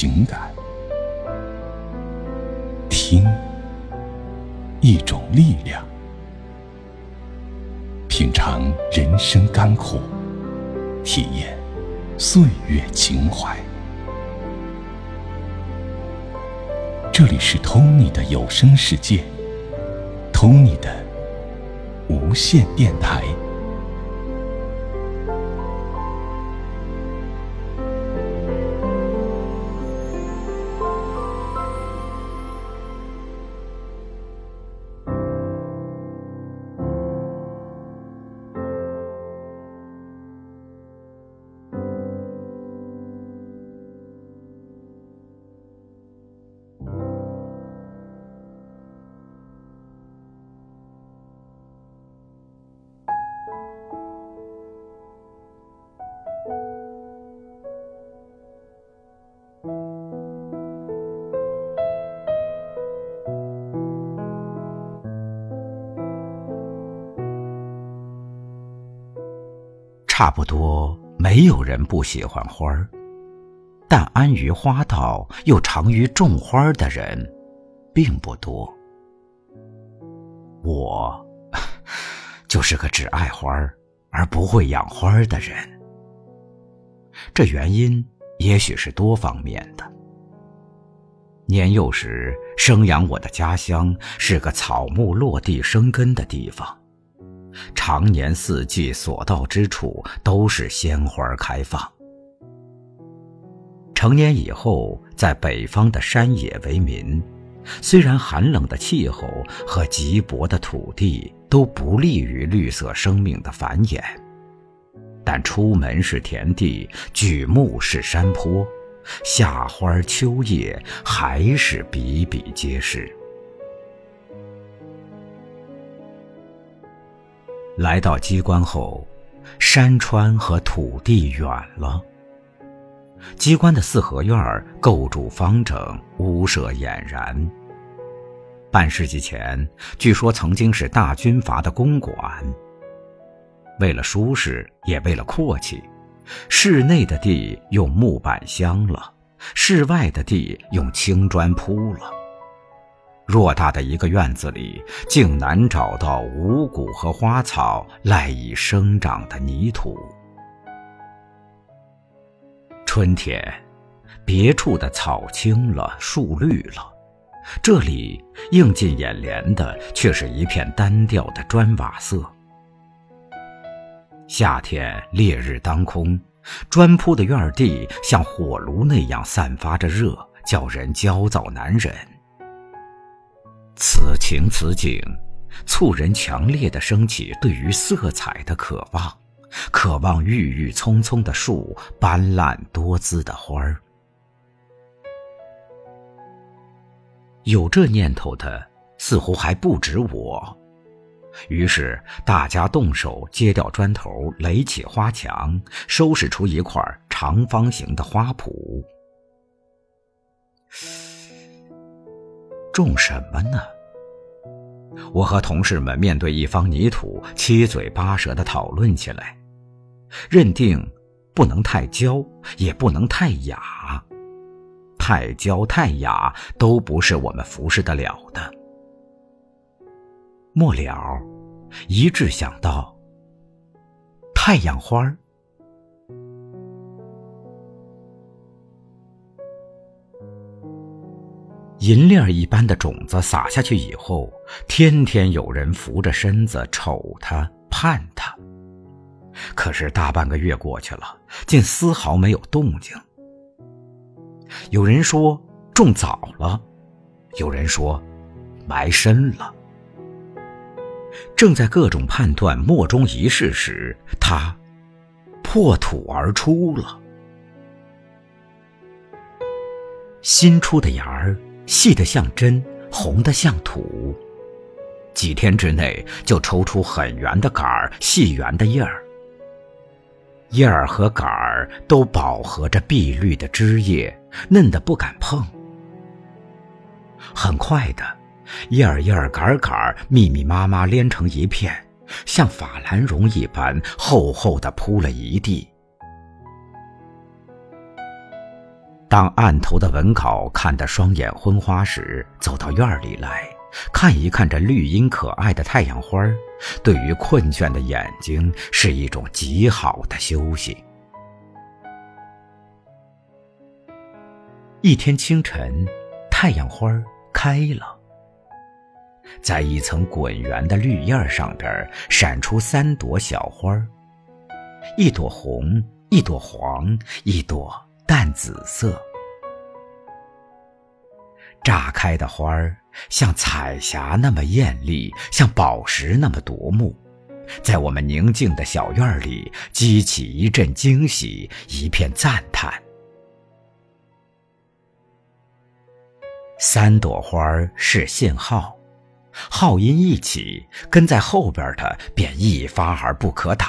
情感，听一种力量，品尝人生甘苦，体验岁月情怀。这里是 Tony 的有声世界，Tony 的无线电台。差不多没有人不喜欢花儿，但安于花道又长于种花的人，并不多。我就是个只爱花儿而不会养花的人。这原因也许是多方面的。年幼时生养我的家乡是个草木落地生根的地方。常年四季所到之处都是鲜花开放。成年以后，在北方的山野为民，虽然寒冷的气候和瘠薄的土地都不利于绿色生命的繁衍，但出门是田地，举目是山坡，夏花秋叶还是比比皆是。来到机关后，山川和土地远了。机关的四合院构筑方整，屋舍俨然。半世纪前，据说曾经是大军阀的公馆。为了舒适，也为了阔气，室内的地用木板镶了，室外的地用青砖铺了。偌大的一个院子里，竟难找到五谷和花草赖以生长的泥土。春天，别处的草青了，树绿了，这里映进眼帘的却是一片单调的砖瓦色。夏天，烈日当空，砖铺的院地像火炉那样散发着热，叫人焦躁难忍。此情此景，促人强烈的升起对于色彩的渴望，渴望郁郁葱葱的树，斑斓多姿的花儿。有这念头的，似乎还不止我。于是大家动手揭掉砖头，垒起花墙，收拾出一块长方形的花圃。种什么呢？我和同事们面对一方泥土，七嘴八舌地讨论起来，认定不能太娇，也不能太雅，太娇太雅都不是我们服侍得了的。末了，一致想到太阳花儿。银链一般的种子撒下去以后，天天有人扶着身子瞅它、盼它。可是大半个月过去了，竟丝毫没有动静。有人说种早了，有人说埋深了。正在各种判断莫衷一是时，它破土而出了，新出的芽儿。细得像针，红得像土。几天之内就抽出很圆的杆儿，细圆的叶儿。叶儿和杆儿都饱和着碧绿的枝叶，嫩得不敢碰。很快的，叶儿叶儿杆杆儿密密麻麻连成一片，像法兰绒一般厚厚的铺了一地。当案头的文稿看得双眼昏花时，走到院里来，看一看这绿荫可爱的太阳花，对于困倦的眼睛是一种极好的休息。一天清晨，太阳花开了，在一层滚圆的绿叶上边闪出三朵小花，一朵红，一朵黄，一朵淡紫色。炸开的花儿像彩霞那么艳丽，像宝石那么夺目，在我们宁静的小院里激起一阵惊喜，一片赞叹。三朵花是信号，号音一起，跟在后边的便一发而不可挡。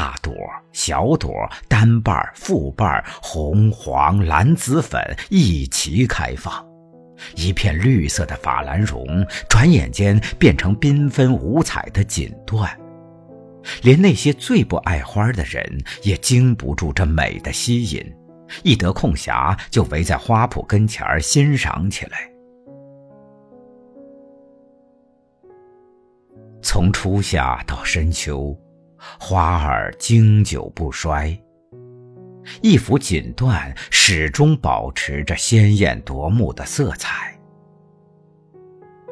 大朵、小朵、单瓣、复瓣，红、黄、蓝、紫、粉一齐开放，一片绿色的法兰绒，转眼间变成缤纷五彩的锦缎。连那些最不爱花的人也经不住这美的吸引，一得空暇就围在花圃跟前欣赏起来。从初夏到深秋。花儿经久不衰，一幅锦缎始终保持着鲜艳夺目的色彩。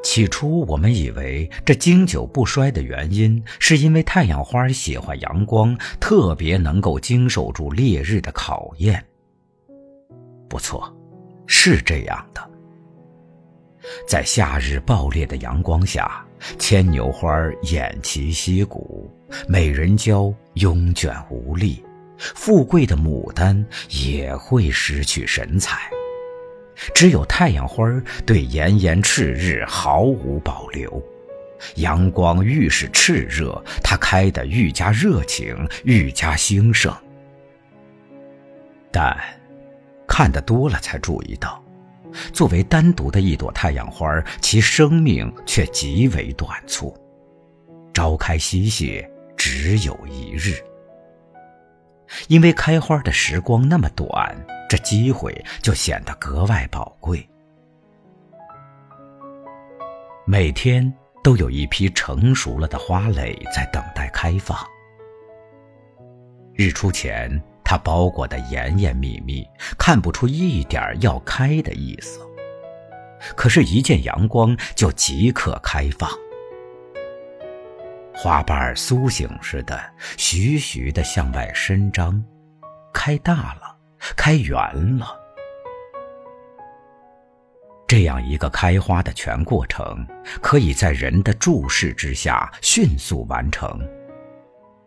起初，我们以为这经久不衰的原因，是因为太阳花喜欢阳光，特别能够经受住烈日的考验。不错，是这样的。在夏日暴烈的阳光下，牵牛花偃旗息鼓，美人蕉慵倦无力，富贵的牡丹也会失去神采。只有太阳花对炎炎炽日毫无保留，阳光愈是炽热，它开得愈加热情，愈加兴盛。但看得多了，才注意到。作为单独的一朵太阳花，其生命却极为短促，朝开夕谢，只有一日。因为开花的时光那么短，这机会就显得格外宝贵。每天都有一批成熟了的花蕾在等待开放。日出前。它包裹得严严密密，看不出一点要开的意思。可是，一见阳光就即刻开放，花瓣苏醒似的，徐徐地向外伸张，开大了，开圆了。这样一个开花的全过程，可以在人的注视之下迅速完成。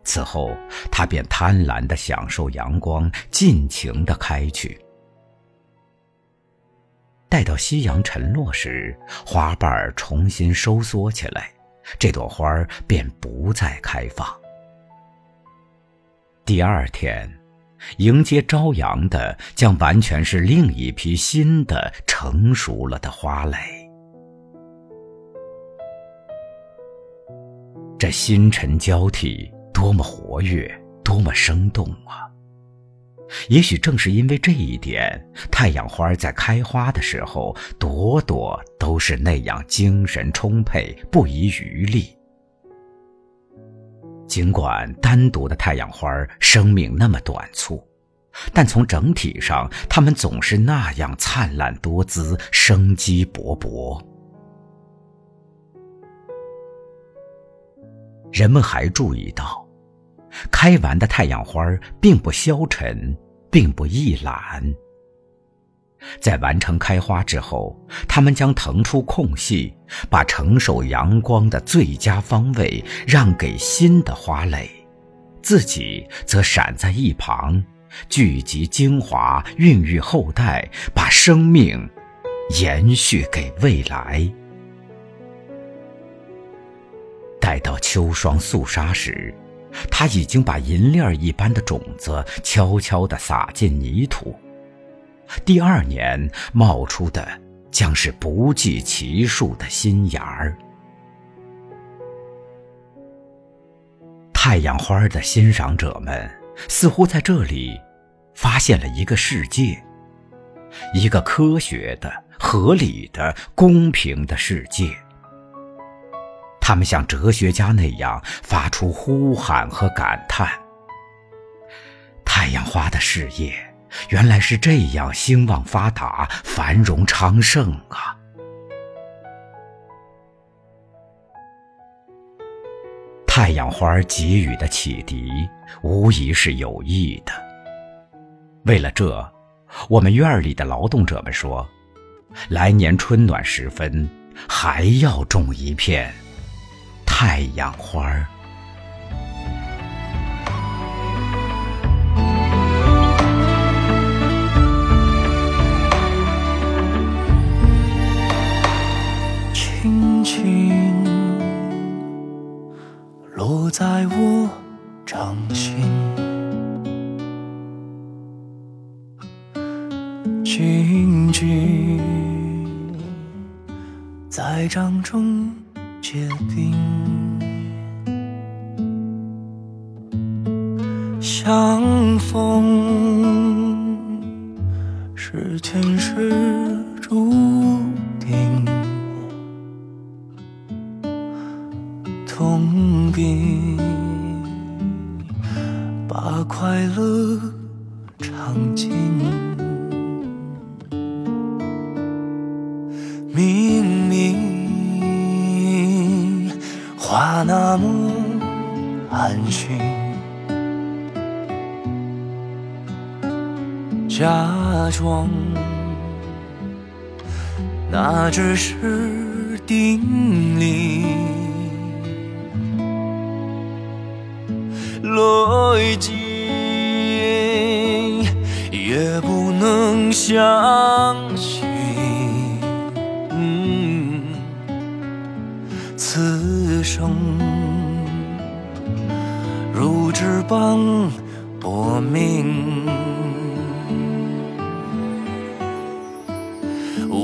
此后，他便贪婪地享受阳光，尽情地开去。待到夕阳沉落时，花瓣重新收缩起来，这朵花便不再开放。第二天，迎接朝阳的将完全是另一批新的成熟了的花蕾。这星辰交替。多么活跃，多么生动啊！也许正是因为这一点，太阳花在开花的时候，朵朵都是那样精神充沛，不遗余力。尽管单独的太阳花生命那么短促，但从整体上，它们总是那样灿烂多姿，生机勃勃。人们还注意到。开完的太阳花并不消沉，并不易懒。在完成开花之后，它们将腾出空隙，把承受阳光的最佳方位让给新的花蕾，自己则闪在一旁，聚集精华，孕育后代，把生命延续给未来。待到秋霜肃杀时。他已经把银链一般的种子悄悄地撒进泥土，第二年冒出的将是不计其数的新芽儿。太阳花的欣赏者们似乎在这里发现了一个世界，一个科学的、合理的、公平的世界。他们像哲学家那样发出呼喊和感叹：太阳花的事业原来是这样兴旺发达、繁荣昌盛啊！太阳花给予的启迪无疑是有益的。为了这，我们院里的劳动者们说，来年春暖时分还要种一片。太阳花儿，轻轻落在我掌心，静静在掌中。相逢是前世注定，同病把快乐尝尽。假装那只是定理，逻辑也不能相信。此生。如纸般薄命，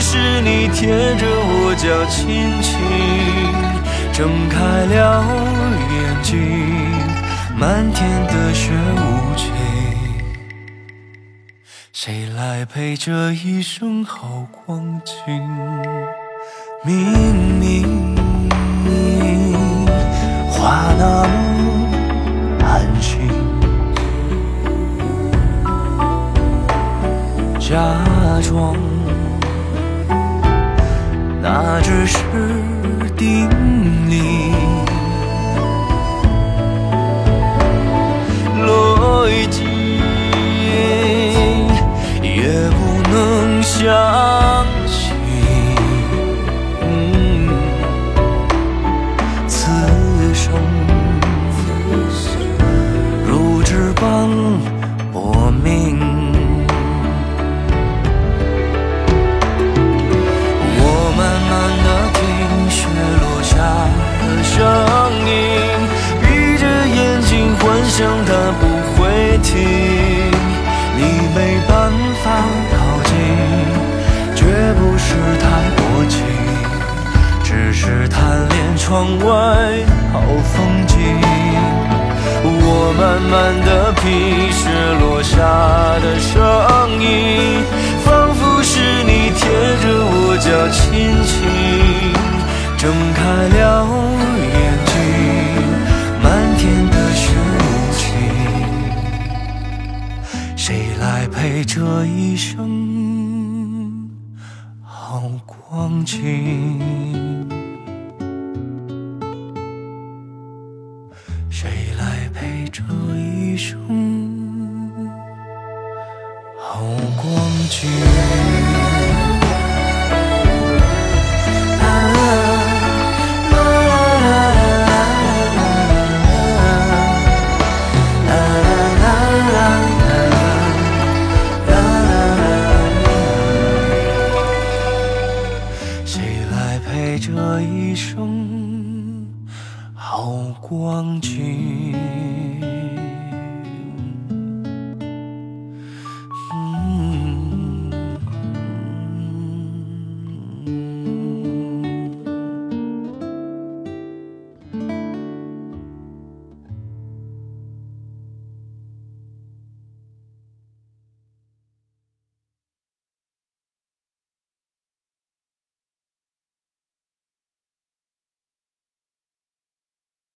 是你贴着我脚轻轻睁开了眼睛，漫天的雪无情，谁来陪这一生好光景？明明。话那么安心，假装那只是定理，逻辑也不能相信。此生如纸般。慢慢的品雪落下的声音，仿佛是你贴着我脚轻轻睁开了眼睛，漫天的雪。来陪这一生好光景，陪着一生好光景？